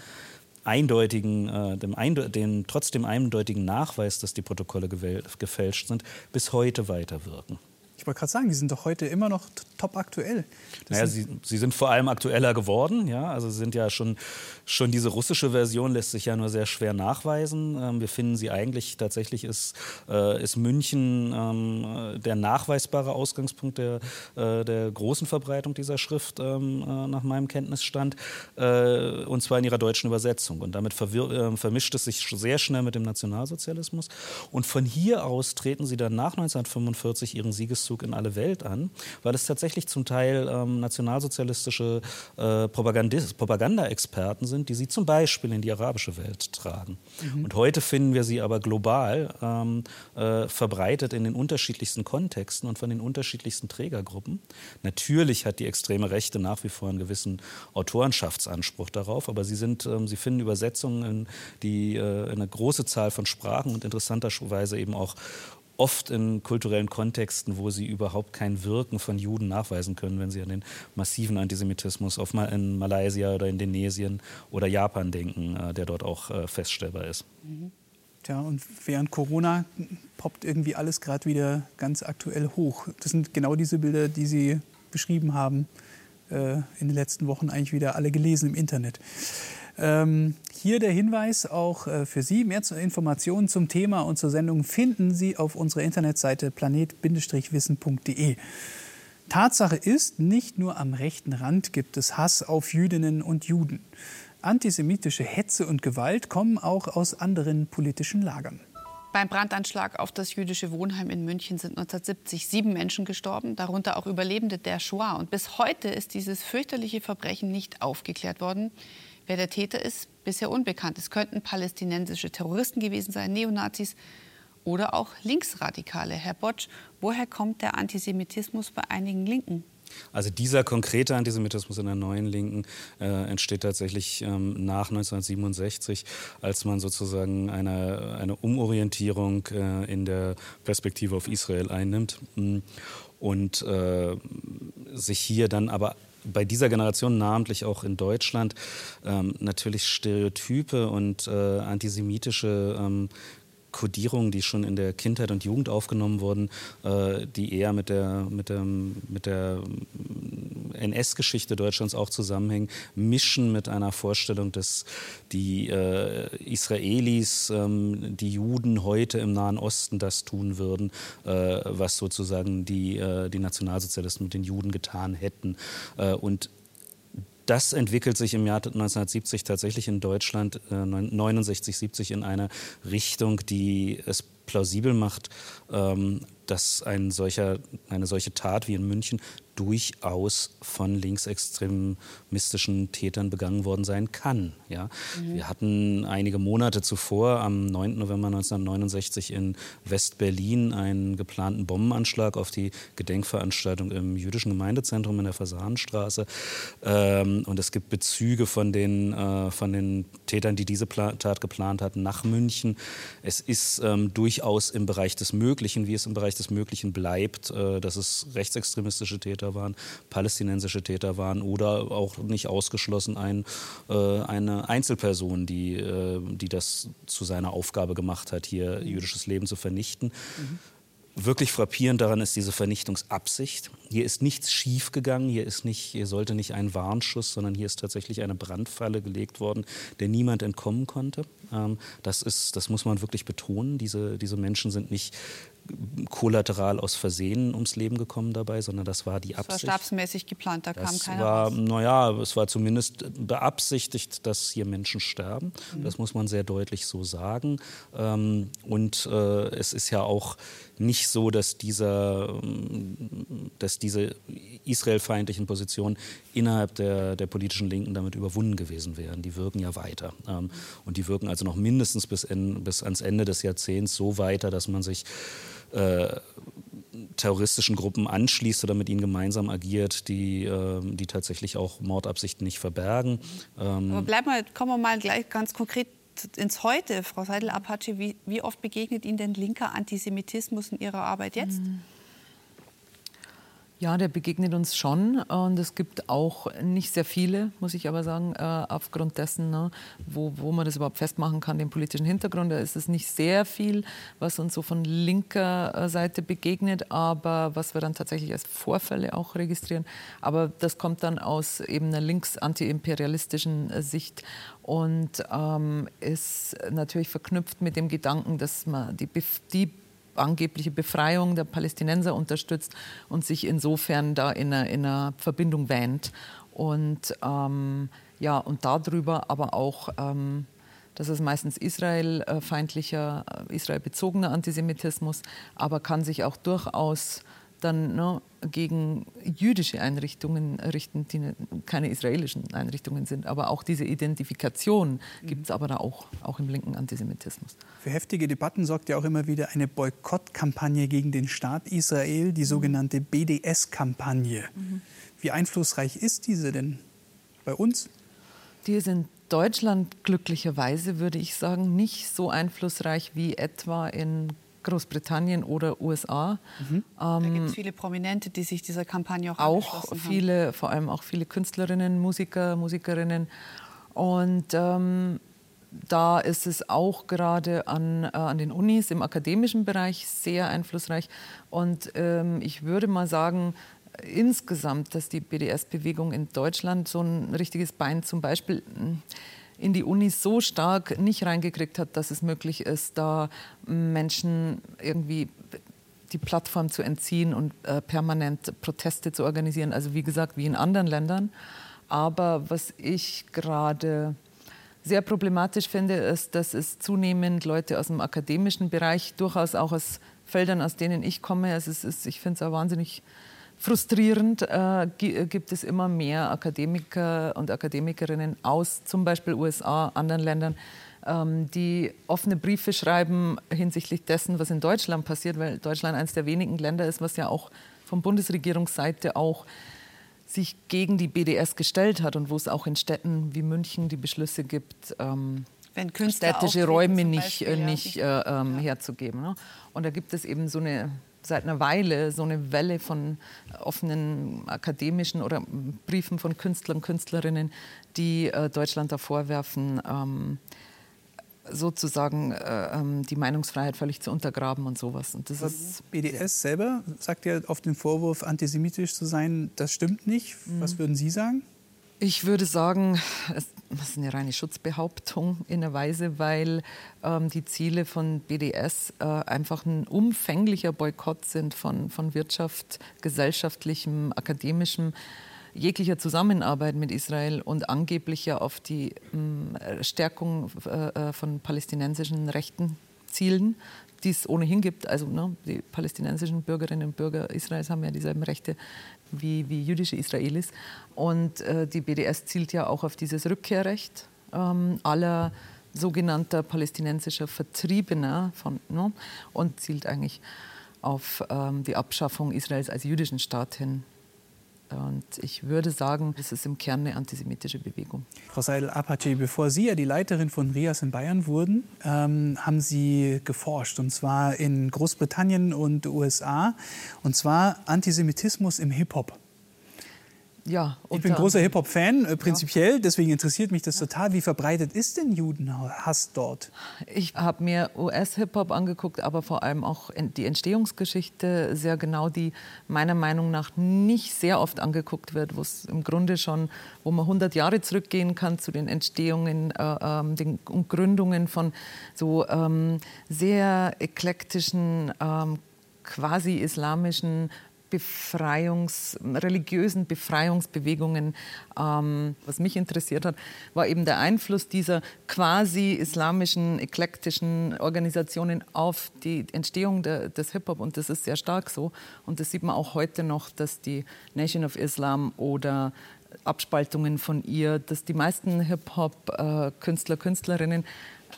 S6: eindeutigen, äh, dem, Einde den, trotz dem eindeutigen Nachweis, dass die Protokolle gefälscht sind, bis heute weiterwirken.
S4: Ich wollte gerade sagen, die sind doch heute immer noch top aktuell.
S6: naja, sie, sie, sind vor allem aktueller geworden. Ja? Also sind ja schon, schon diese russische Version lässt sich ja nur sehr schwer nachweisen. Ähm, wir finden sie eigentlich, tatsächlich ist, äh, ist München ähm, der nachweisbare Ausgangspunkt der, äh, der großen Verbreitung dieser Schrift ähm, äh, nach meinem Kenntnisstand. Äh, und zwar in ihrer deutschen Übersetzung. Und damit verwirr, äh, vermischt es sich sehr schnell mit dem Nationalsozialismus. Und von hier aus treten sie dann nach 1945 ihren Siegeszug Durchzug in alle Welt an, weil es tatsächlich zum Teil ähm, nationalsozialistische äh, Propaganda-Experten sind, die sie zum Beispiel in die arabische Welt tragen. Mhm. Und heute finden wir sie aber global ähm, äh, verbreitet in den unterschiedlichsten Kontexten und von den unterschiedlichsten Trägergruppen. Natürlich hat die extreme Rechte nach wie vor einen gewissen Autorenschaftsanspruch darauf, aber sie, sind, ähm, sie finden Übersetzungen in, die, äh, in eine große Zahl von Sprachen und interessanterweise eben auch oft in kulturellen Kontexten, wo sie überhaupt kein Wirken von Juden nachweisen können, wenn sie an den massiven Antisemitismus auf Mal in Malaysia oder Indonesien oder Japan denken, äh, der dort auch äh, feststellbar ist.
S4: Mhm. Tja, und während Corona poppt irgendwie alles gerade wieder ganz aktuell hoch. Das sind genau diese Bilder, die Sie beschrieben haben, äh, in den letzten Wochen eigentlich wieder alle gelesen im Internet. Ähm, hier der Hinweis auch äh, für Sie. Mehr Informationen zum Thema und zur Sendung finden Sie auf unserer Internetseite planet-wissen.de. Tatsache ist, nicht nur am rechten Rand gibt es Hass auf Jüdinnen und Juden. Antisemitische Hetze und Gewalt kommen auch aus anderen politischen Lagern.
S2: Beim Brandanschlag auf das jüdische Wohnheim in München sind 1970 sieben Menschen gestorben, darunter auch Überlebende der Shoah. Und bis heute ist dieses fürchterliche Verbrechen nicht aufgeklärt worden. Wer der Täter ist, bisher unbekannt. Es könnten palästinensische Terroristen gewesen sein, Neonazis oder auch Linksradikale. Herr Botsch, woher kommt der Antisemitismus bei einigen Linken?
S6: Also dieser konkrete Antisemitismus in der neuen Linken äh, entsteht tatsächlich ähm, nach 1967, als man sozusagen eine, eine Umorientierung äh, in der Perspektive auf Israel einnimmt mm, und äh, sich hier dann aber bei dieser Generation, namentlich auch in Deutschland, ähm, natürlich Stereotype und äh, antisemitische ähm, Kodierungen, die schon in der Kindheit und Jugend aufgenommen wurden, äh, die eher mit der, mit der, mit der NS-Geschichte Deutschlands auch zusammenhängen, mischen mit einer Vorstellung, dass die äh, Israelis, ähm, die Juden heute im Nahen Osten das tun würden, äh, was sozusagen die, äh, die Nationalsozialisten mit den Juden getan hätten. Äh, und das entwickelt sich im Jahr 1970 tatsächlich in Deutschland, äh, 69, 70 in eine Richtung, die es plausibel macht, ähm, dass ein solcher, eine solche Tat wie in München durchaus von linksextremistischen Tätern begangen worden sein kann. Ja? Mhm. Wir hatten einige Monate zuvor, am 9. November 1969 in West-Berlin, einen geplanten Bombenanschlag auf die Gedenkveranstaltung im jüdischen Gemeindezentrum in der Fasanenstraße. Ähm, und es gibt Bezüge von den, äh, von den Tätern, die diese Pla Tat geplant hatten, nach München. Es ist ähm, durchaus im Bereich des Möglichen, wie es im Bereich des Möglichen bleibt, äh, dass es rechtsextremistische Täter Täter waren, palästinensische Täter waren oder auch nicht ausgeschlossen ein, äh, eine Einzelperson, die, äh, die das zu seiner Aufgabe gemacht hat, hier jüdisches Leben zu vernichten. Mhm wirklich frappierend daran ist diese Vernichtungsabsicht. Hier ist nichts schiefgegangen, hier, ist nicht, hier sollte nicht ein Warnschuss, sondern hier ist tatsächlich eine Brandfalle gelegt worden, der niemand entkommen konnte. Ähm, das, ist, das muss man wirklich betonen. Diese, diese Menschen sind nicht kollateral aus Versehen ums Leben gekommen dabei, sondern das war die Absicht.
S2: Das war stabsmäßig geplant, da
S6: das
S2: kam keiner
S6: war. Naja, es war zumindest beabsichtigt, dass hier Menschen sterben. Mhm. Das muss man sehr deutlich so sagen. Ähm, und äh, es ist ja auch nicht so, dass, dieser, dass diese israelfeindlichen Positionen innerhalb der, der politischen Linken damit überwunden gewesen wären. Die wirken ja weiter. Ähm, und die wirken also noch mindestens bis, in, bis ans Ende des Jahrzehnts so weiter, dass man sich äh, terroristischen Gruppen anschließt oder mit ihnen gemeinsam agiert, die, äh, die tatsächlich auch Mordabsichten nicht verbergen.
S2: Ähm Aber bleiben wir, kommen wir mal gleich ganz konkret ins Heute. Frau Seidel-Apache, wie, wie, oft begegnet Ihnen denn linker Antisemitismus in Ihrer Arbeit jetzt? Mhm.
S3: Ja, der begegnet uns schon und es gibt auch nicht sehr viele, muss ich aber sagen, äh, aufgrund dessen, ne, wo, wo man das überhaupt festmachen kann, den politischen Hintergrund. Da ist es nicht sehr viel, was uns so von linker äh, Seite begegnet, aber was wir dann tatsächlich als Vorfälle auch registrieren. Aber das kommt dann aus eben einer links-antiimperialistischen äh, Sicht und ähm, ist natürlich verknüpft mit dem Gedanken, dass man die, die angebliche Befreiung der Palästinenser unterstützt und sich insofern da in einer, in einer Verbindung wähnt. Und, ähm, ja, und darüber aber auch, ähm, das ist meistens israelfeindlicher, äh, israelbezogener Antisemitismus, aber kann sich auch durchaus dann ne, gegen jüdische Einrichtungen richten, die ne, keine israelischen Einrichtungen sind. Aber auch diese Identifikation mhm. gibt es aber da auch, auch im linken Antisemitismus.
S4: Für heftige Debatten sorgt ja auch immer wieder eine Boykottkampagne gegen den Staat Israel, die mhm. sogenannte BDS-Kampagne. Mhm. Wie einflussreich ist diese denn bei uns?
S3: Die ist in Deutschland glücklicherweise, würde ich sagen, nicht so einflussreich wie etwa in Großbritannien oder USA.
S2: Mhm. Ähm, da gibt es viele Prominente, die sich dieser Kampagne auch
S3: Auch viele,
S2: haben.
S3: vor allem auch viele Künstlerinnen, Musiker, Musikerinnen. Und ähm, da ist es auch gerade an, äh, an den Unis im akademischen Bereich sehr einflussreich. Und ähm, ich würde mal sagen, insgesamt, dass die BDS-Bewegung in Deutschland so ein richtiges Bein zum Beispiel in die Unis so stark nicht reingekriegt hat, dass es möglich ist, da Menschen irgendwie die Plattform zu entziehen und äh, permanent Proteste zu organisieren. Also wie gesagt, wie in anderen Ländern. Aber was ich gerade sehr problematisch finde, ist, dass es zunehmend Leute aus dem akademischen Bereich, durchaus auch aus Feldern, aus denen ich komme, also es ist, ich finde es auch wahnsinnig frustrierend äh, gibt es immer mehr Akademiker und Akademikerinnen aus zum Beispiel USA, anderen Ländern, ähm, die offene Briefe schreiben hinsichtlich dessen, was in Deutschland passiert, weil Deutschland eines der wenigen Länder ist, was ja auch von Bundesregierungsseite auch sich gegen die BDS gestellt hat und wo es auch in Städten wie München die Beschlüsse gibt, ähm, städtische Räume nicht, Beispiel, nicht äh, ähm, ja. herzugeben. Ne? Und da gibt es eben so eine seit einer Weile so eine Welle von offenen akademischen oder Briefen von Künstlern und Künstlerinnen, die äh, Deutschland da vorwerfen, ähm, sozusagen äh, ähm, die Meinungsfreiheit völlig zu untergraben und sowas. Und
S4: das ist BDS selber sagt ja auf den Vorwurf, antisemitisch zu sein, das stimmt nicht. Was mhm. würden Sie sagen?
S3: Ich würde sagen, es ist eine reine Schutzbehauptung in einer Weise, weil ähm, die Ziele von BDS äh, einfach ein umfänglicher Boykott sind von, von Wirtschaft, gesellschaftlichem, akademischem, jeglicher Zusammenarbeit mit Israel und angeblich ja auf die äh, Stärkung äh, von palästinensischen Rechten zielen, die es ohnehin gibt. Also ne, die palästinensischen Bürgerinnen und Bürger Israels haben ja dieselben Rechte wie, wie jüdische Israelis. Und äh, die BDS zielt ja auch auf dieses Rückkehrrecht ähm, aller sogenannter palästinensischer Vertriebener von, ne, und zielt eigentlich auf ähm, die Abschaffung Israels als jüdischen Staat hin. Und ich würde sagen, es ist im Kern eine antisemitische Bewegung.
S4: Frau Seidel-Apache, bevor Sie ja die Leiterin von RIAS in Bayern wurden, ähm, haben Sie geforscht, und zwar in Großbritannien und USA, und zwar Antisemitismus im Hip-Hop.
S3: Ja,
S4: ich bin großer Hip-Hop-Fan, äh, prinzipiell, ja. deswegen interessiert mich das total. Wie verbreitet ist denn Judenhass dort?
S3: Ich habe mir US-Hip-Hop angeguckt, aber vor allem auch die Entstehungsgeschichte sehr genau, die meiner Meinung nach nicht sehr oft angeguckt wird, wo es im Grunde schon, wo man 100 Jahre zurückgehen kann zu den Entstehungen, äh, ähm, den Gründungen von so ähm, sehr eklektischen, ähm, quasi islamischen Befreiungs, religiösen Befreiungsbewegungen. Ähm, was mich interessiert hat, war eben der Einfluss dieser quasi islamischen, eklektischen Organisationen auf die Entstehung der, des Hip-Hop. Und das ist sehr stark so. Und das sieht man auch heute noch, dass die Nation of Islam oder Abspaltungen von ihr, dass die meisten Hip-Hop-Künstler, Künstlerinnen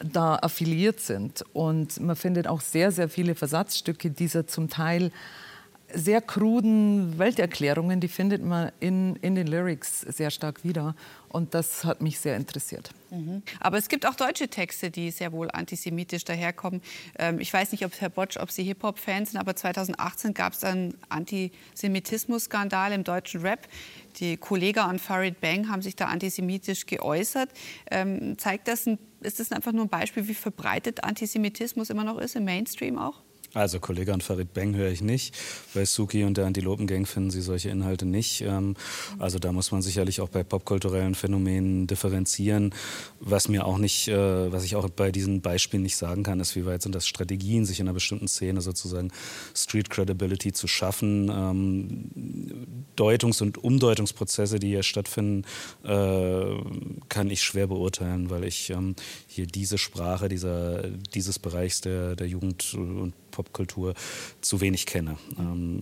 S3: da affiliiert sind. Und man findet auch sehr, sehr viele Versatzstücke dieser zum Teil sehr kruden Welterklärungen, die findet man in, in den Lyrics sehr stark wieder. Und das hat mich sehr interessiert.
S2: Mhm. Aber es gibt auch deutsche Texte, die sehr wohl antisemitisch daherkommen. Ähm, ich weiß nicht, ob Herr Botsch, ob Sie Hip-Hop-Fans sind, aber 2018 gab es einen Antisemitismus-Skandal im deutschen Rap. Die Kollega und Farid Bang haben sich da antisemitisch geäußert. Ähm, zeigt das, ein, ist das einfach nur ein Beispiel, wie verbreitet Antisemitismus immer noch ist im Mainstream auch?
S6: Also Kollege und Farid Beng höre ich nicht. Bei Suki und der Antilopengang finden Sie solche Inhalte nicht. Ähm, also da muss man sicherlich auch bei popkulturellen Phänomenen differenzieren. Was mir auch nicht, äh, was ich auch bei diesen Beispielen nicht sagen kann, ist, wie weit sind das Strategien, sich in einer bestimmten Szene sozusagen Street Credibility zu schaffen. Ähm, Deutungs- und Umdeutungsprozesse, die hier stattfinden, äh, kann ich schwer beurteilen, weil ich ähm, hier diese Sprache dieser, dieses Bereichs der, der Jugend- und Popkultur zu wenig kenne. Ähm,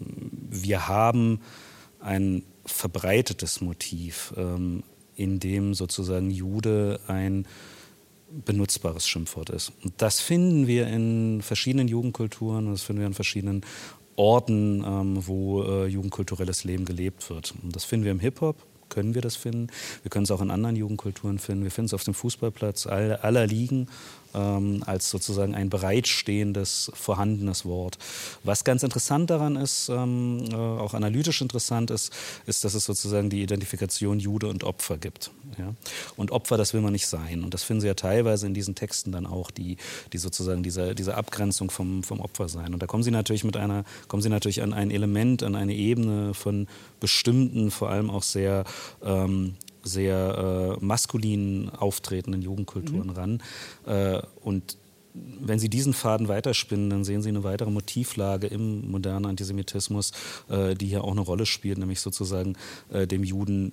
S6: wir haben ein verbreitetes Motiv, ähm, in dem sozusagen Jude ein benutzbares Schimpfwort ist. Und das finden wir in verschiedenen Jugendkulturen, das finden wir in verschiedenen Orten, ähm, wo äh, jugendkulturelles Leben gelebt wird. Und das finden wir im Hip-Hop, können wir das finden. Wir können es auch in anderen Jugendkulturen finden. Wir finden es auf dem Fußballplatz aller, aller Ligen ähm, als sozusagen ein bereitstehendes, vorhandenes Wort. Was ganz interessant daran ist, ähm, äh, auch analytisch interessant ist, ist, dass es sozusagen die Identifikation Jude und Opfer gibt. Ja? Und Opfer, das will man nicht sein. Und das finden Sie ja teilweise in diesen Texten dann auch, die, die sozusagen diese, diese Abgrenzung vom, vom Opfer sein. Und da kommen Sie natürlich mit einer, kommen Sie natürlich an ein Element, an eine Ebene von bestimmten, vor allem auch sehr ähm, sehr äh, maskulin auftretenden Jugendkulturen mhm. ran. Äh, und wenn Sie diesen Faden weiterspinnen, dann sehen Sie eine weitere Motivlage im modernen Antisemitismus, äh, die hier auch eine Rolle spielt, nämlich sozusagen äh, dem Juden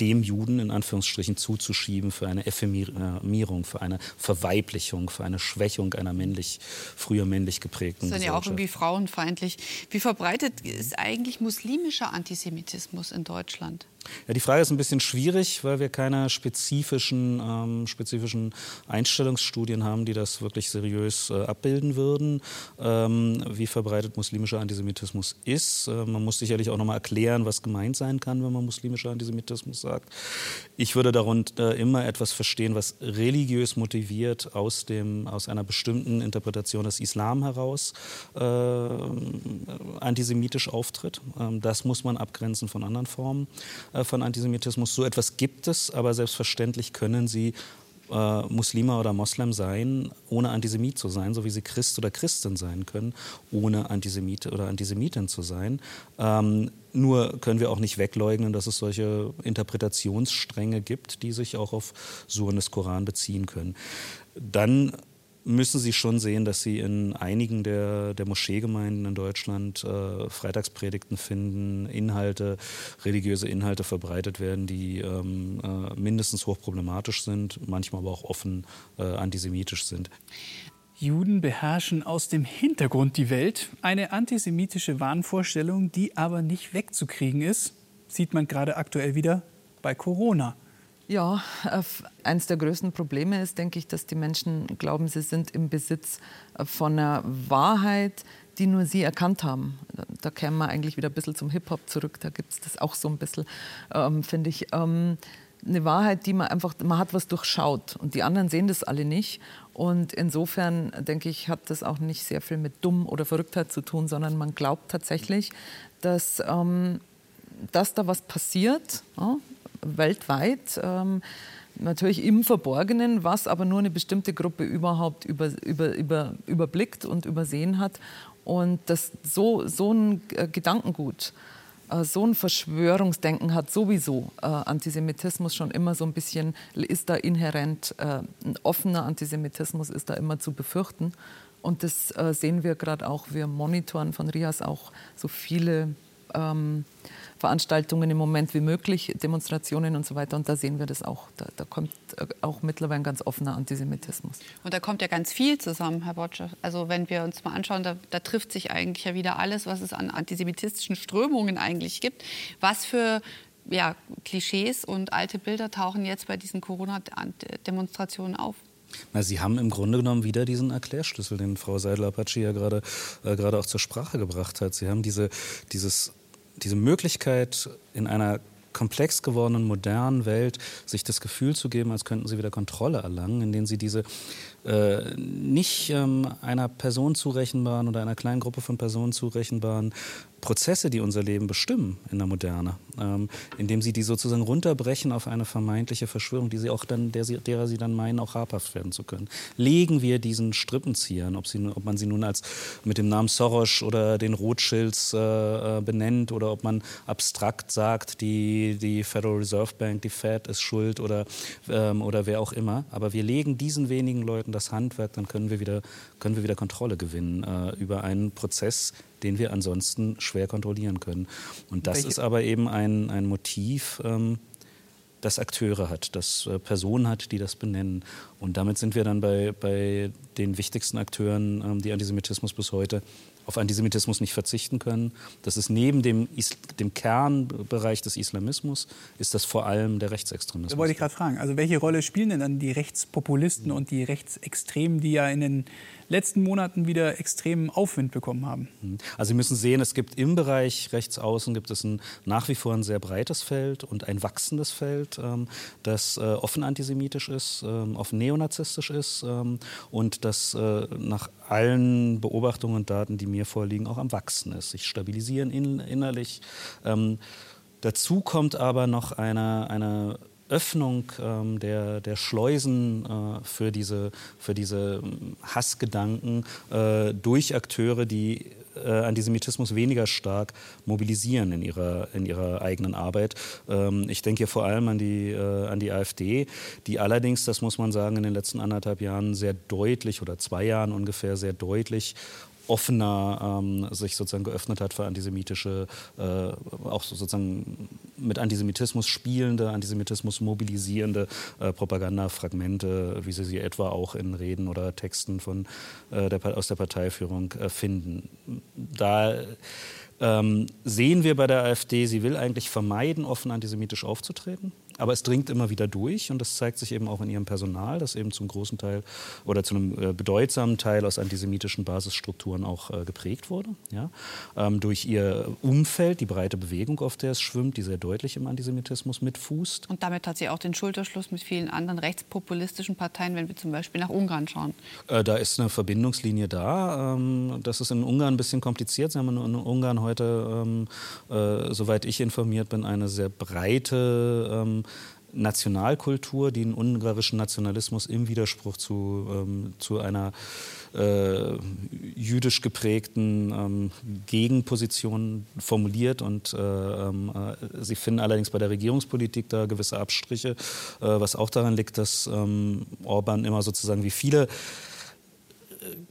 S6: dem Juden in Anführungsstrichen zuzuschieben für eine Ephemerierung, für eine Verweiblichung, für eine Schwächung einer männlich, früher männlich geprägten
S2: Das ist ja auch irgendwie frauenfeindlich. Wie verbreitet ist eigentlich muslimischer Antisemitismus in Deutschland?
S6: Ja, die Frage ist ein bisschen schwierig, weil wir keine spezifischen, ähm, spezifischen Einstellungsstudien haben, die das wirklich seriös äh, abbilden würden, ähm, wie verbreitet muslimischer Antisemitismus ist. Äh, man muss sicherlich auch noch mal erklären, was gemeint sein kann, wenn man muslimischer Antisemitismus sagt. Ich würde darunter immer etwas verstehen, was religiös motiviert aus, dem, aus einer bestimmten Interpretation des Islam heraus äh, antisemitisch auftritt. Ähm, das muss man abgrenzen von anderen Formen von Antisemitismus. So etwas gibt es, aber selbstverständlich können sie äh, Muslime oder Moslem sein, ohne Antisemit zu sein, so wie sie Christ oder Christin sein können, ohne Antisemit oder Antisemitin zu sein. Ähm, nur können wir auch nicht wegleugnen, dass es solche Interpretationsstränge gibt, die sich auch auf Suren des Koran beziehen können. Dann müssen Sie schon sehen, dass Sie in einigen der, der Moscheegemeinden in Deutschland äh, Freitagspredigten finden, Inhalte, religiöse Inhalte verbreitet werden, die ähm, äh, mindestens hochproblematisch sind, manchmal aber auch offen äh, antisemitisch sind.
S4: Juden beherrschen aus dem Hintergrund die Welt. Eine antisemitische Wahnvorstellung, die aber nicht wegzukriegen ist, sieht man gerade aktuell wieder bei Corona.
S3: Ja, eines der größten Probleme ist, denke ich, dass die Menschen glauben, sie sind im Besitz von einer Wahrheit, die nur sie erkannt haben. Da kämen wir eigentlich wieder ein bisschen zum Hip-Hop zurück. Da gibt es das auch so ein bisschen, ähm, finde ich. Ähm, eine Wahrheit, die man einfach, man hat was durchschaut und die anderen sehen das alle nicht. Und insofern denke ich, hat das auch nicht sehr viel mit dumm oder Verrücktheit zu tun, sondern man glaubt tatsächlich, dass, ähm, dass da was passiert. Ja? Weltweit. Ähm, natürlich im Verborgenen, was aber nur eine bestimmte Gruppe überhaupt über, über, über, überblickt und übersehen hat. Und das, so, so ein Gedankengut, äh, so ein Verschwörungsdenken hat sowieso äh, Antisemitismus schon immer so ein bisschen, ist da inhärent, äh, ein offener Antisemitismus ist da immer zu befürchten. Und das sehen wir gerade auch, wir monitoren von RIAS auch so viele ähm, Veranstaltungen im Moment wie möglich, Demonstrationen und so weiter. Und da sehen wir das auch. Da, da kommt äh, auch mittlerweile ein ganz offener Antisemitismus.
S2: Und da kommt ja ganz viel zusammen, Herr Botsche. Also wenn wir uns mal anschauen, da, da trifft sich eigentlich ja wieder alles, was es an antisemitistischen Strömungen eigentlich gibt. Was für ja, Klischees und alte Bilder tauchen jetzt bei diesen Corona-Demonstrationen auf?
S6: Na, Sie haben im Grunde genommen wieder diesen Erklärschlüssel, den Frau Seidel-Apache ja gerade äh, gerade auch zur Sprache gebracht hat. Sie haben diese, dieses diese Möglichkeit in einer komplex gewordenen modernen Welt sich das Gefühl zu geben, als könnten sie wieder Kontrolle erlangen, indem sie diese äh, nicht ähm, einer Person zurechenbaren oder einer kleinen Gruppe von Personen zurechenbaren Prozesse, die unser Leben bestimmen in der Moderne, ähm, indem sie die sozusagen runterbrechen auf eine vermeintliche Verschwörung, die sie auch dann, der sie, derer sie dann meinen, auch habhaft werden zu können. Legen wir diesen Strippenziehern, ob, sie, ob man sie nun als mit dem Namen Soros oder den Rothschilds äh, äh, benennt oder ob man abstrakt sagt, die, die Federal Reserve Bank, die Fed ist schuld oder, ähm, oder wer auch immer. Aber wir legen diesen wenigen Leuten das Handwerk, dann können wir wieder, können wir wieder Kontrolle gewinnen äh, über einen Prozess, den wir ansonsten schwer kontrollieren können. Und das Welche? ist aber eben ein, ein Motiv, ähm, das Akteure hat, das äh, Personen hat, die das benennen. Und damit sind wir dann bei, bei den wichtigsten Akteuren, ähm, die Antisemitismus bis heute auf Antisemitismus nicht verzichten können. Das ist neben dem, Is dem Kernbereich des Islamismus, ist das vor allem der Rechtsextremismus.
S4: Da wollte ich gerade fragen. Also welche Rolle spielen denn dann die Rechtspopulisten und die Rechtsextremen, die ja in den letzten Monaten wieder extremen Aufwind bekommen haben.
S6: Mhm. Also Sie müssen sehen, es gibt im Bereich Rechtsaußen gibt es ein, nach wie vor ein sehr breites Feld und ein wachsendes Feld, ähm, das äh, offen antisemitisch ist, ähm, offen neonazistisch ist ähm, und das äh, nach allen Beobachtungen und Daten, die mir vorliegen, auch am Wachsen ist, sich stabilisieren in, innerlich. Dazu kommt aber noch eine, eine Öffnung ähm, der, der Schleusen äh, für diese, für diese ähm, Hassgedanken äh, durch Akteure, die äh, Antisemitismus weniger stark mobilisieren in ihrer, in ihrer eigenen Arbeit. Ähm, ich denke hier vor allem an die, äh, an die AfD, die allerdings, das muss man sagen, in den letzten anderthalb Jahren sehr deutlich oder zwei Jahren ungefähr sehr deutlich offener ähm, sich sozusagen geöffnet hat für antisemitische, äh, auch sozusagen mit Antisemitismus spielende, Antisemitismus mobilisierende äh, Propagandafragmente, wie Sie sie etwa auch in Reden oder Texten von, äh, der, aus der Parteiführung äh, finden. Da ähm, sehen wir bei der AfD, sie will eigentlich vermeiden, offen antisemitisch aufzutreten. Aber es dringt immer wieder durch und das zeigt sich eben auch in ihrem Personal, das eben zum großen Teil oder zu einem äh, bedeutsamen Teil aus antisemitischen Basisstrukturen auch äh, geprägt wurde. Ja? Ähm, durch ihr Umfeld, die breite Bewegung, auf der es schwimmt, die sehr deutlich im Antisemitismus mitfußt.
S2: Und damit hat sie auch den Schulterschluss mit vielen anderen rechtspopulistischen Parteien, wenn wir zum Beispiel nach Ungarn schauen.
S6: Äh, da ist eine Verbindungslinie da. Ähm, das ist in Ungarn ein bisschen kompliziert. Sie haben in Ungarn heute, ähm, äh, soweit ich informiert bin, eine sehr breite ähm, Nationalkultur, die einen ungarischen Nationalismus im Widerspruch zu, ähm, zu einer äh, jüdisch geprägten ähm, Gegenposition formuliert. Und äh, ähm, äh, sie finden allerdings bei der Regierungspolitik da gewisse Abstriche, äh, was auch daran liegt, dass ähm, Orban immer sozusagen wie viele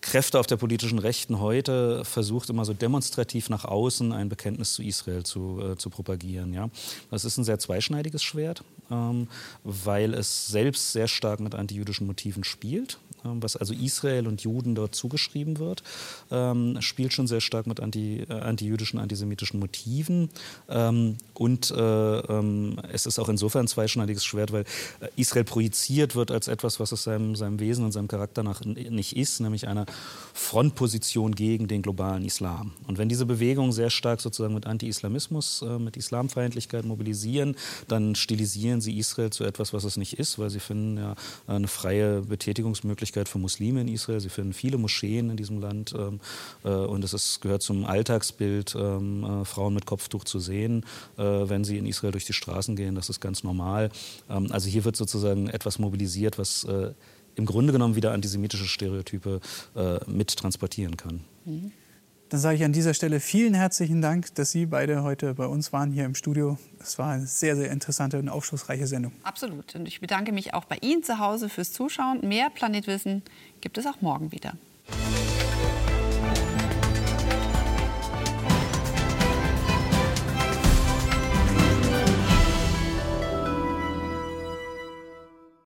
S6: Kräfte auf der politischen Rechten heute versucht immer so demonstrativ nach außen ein Bekenntnis zu Israel zu, äh, zu propagieren. Ja? Das ist ein sehr zweischneidiges Schwert, ähm, weil es selbst sehr stark mit antijüdischen Motiven spielt. Was also Israel und Juden dort zugeschrieben wird, ähm, spielt schon sehr stark mit anti, äh, antijüdischen, antisemitischen Motiven. Ähm, und äh, ähm, es ist auch insofern ein zweischneidiges Schwert, weil äh, Israel projiziert wird als etwas, was es seinem, seinem Wesen und seinem Charakter nach nicht ist, nämlich eine Frontposition gegen den globalen Islam. Und wenn diese Bewegungen sehr stark sozusagen mit Anti-Islamismus, äh, mit Islamfeindlichkeit mobilisieren, dann stilisieren sie Israel zu etwas, was es nicht ist, weil sie finden ja eine freie Betätigungsmöglichkeit Möglichkeit für Muslime in Israel. Sie finden viele Moscheen in diesem Land ähm, äh, und es ist, gehört zum Alltagsbild, ähm, äh, Frauen mit Kopftuch zu sehen, äh, wenn sie in Israel durch die Straßen gehen. Das ist ganz normal. Ähm, also hier wird sozusagen etwas mobilisiert, was äh, im Grunde genommen wieder antisemitische Stereotype äh, mit kann.
S4: Mhm. Dann sage ich an dieser Stelle vielen herzlichen Dank, dass Sie beide heute bei uns waren hier im Studio. Es war eine sehr, sehr interessante und aufschlussreiche Sendung.
S2: Absolut. Und ich bedanke mich auch bei Ihnen zu Hause fürs Zuschauen. Mehr Planetwissen gibt es auch morgen wieder.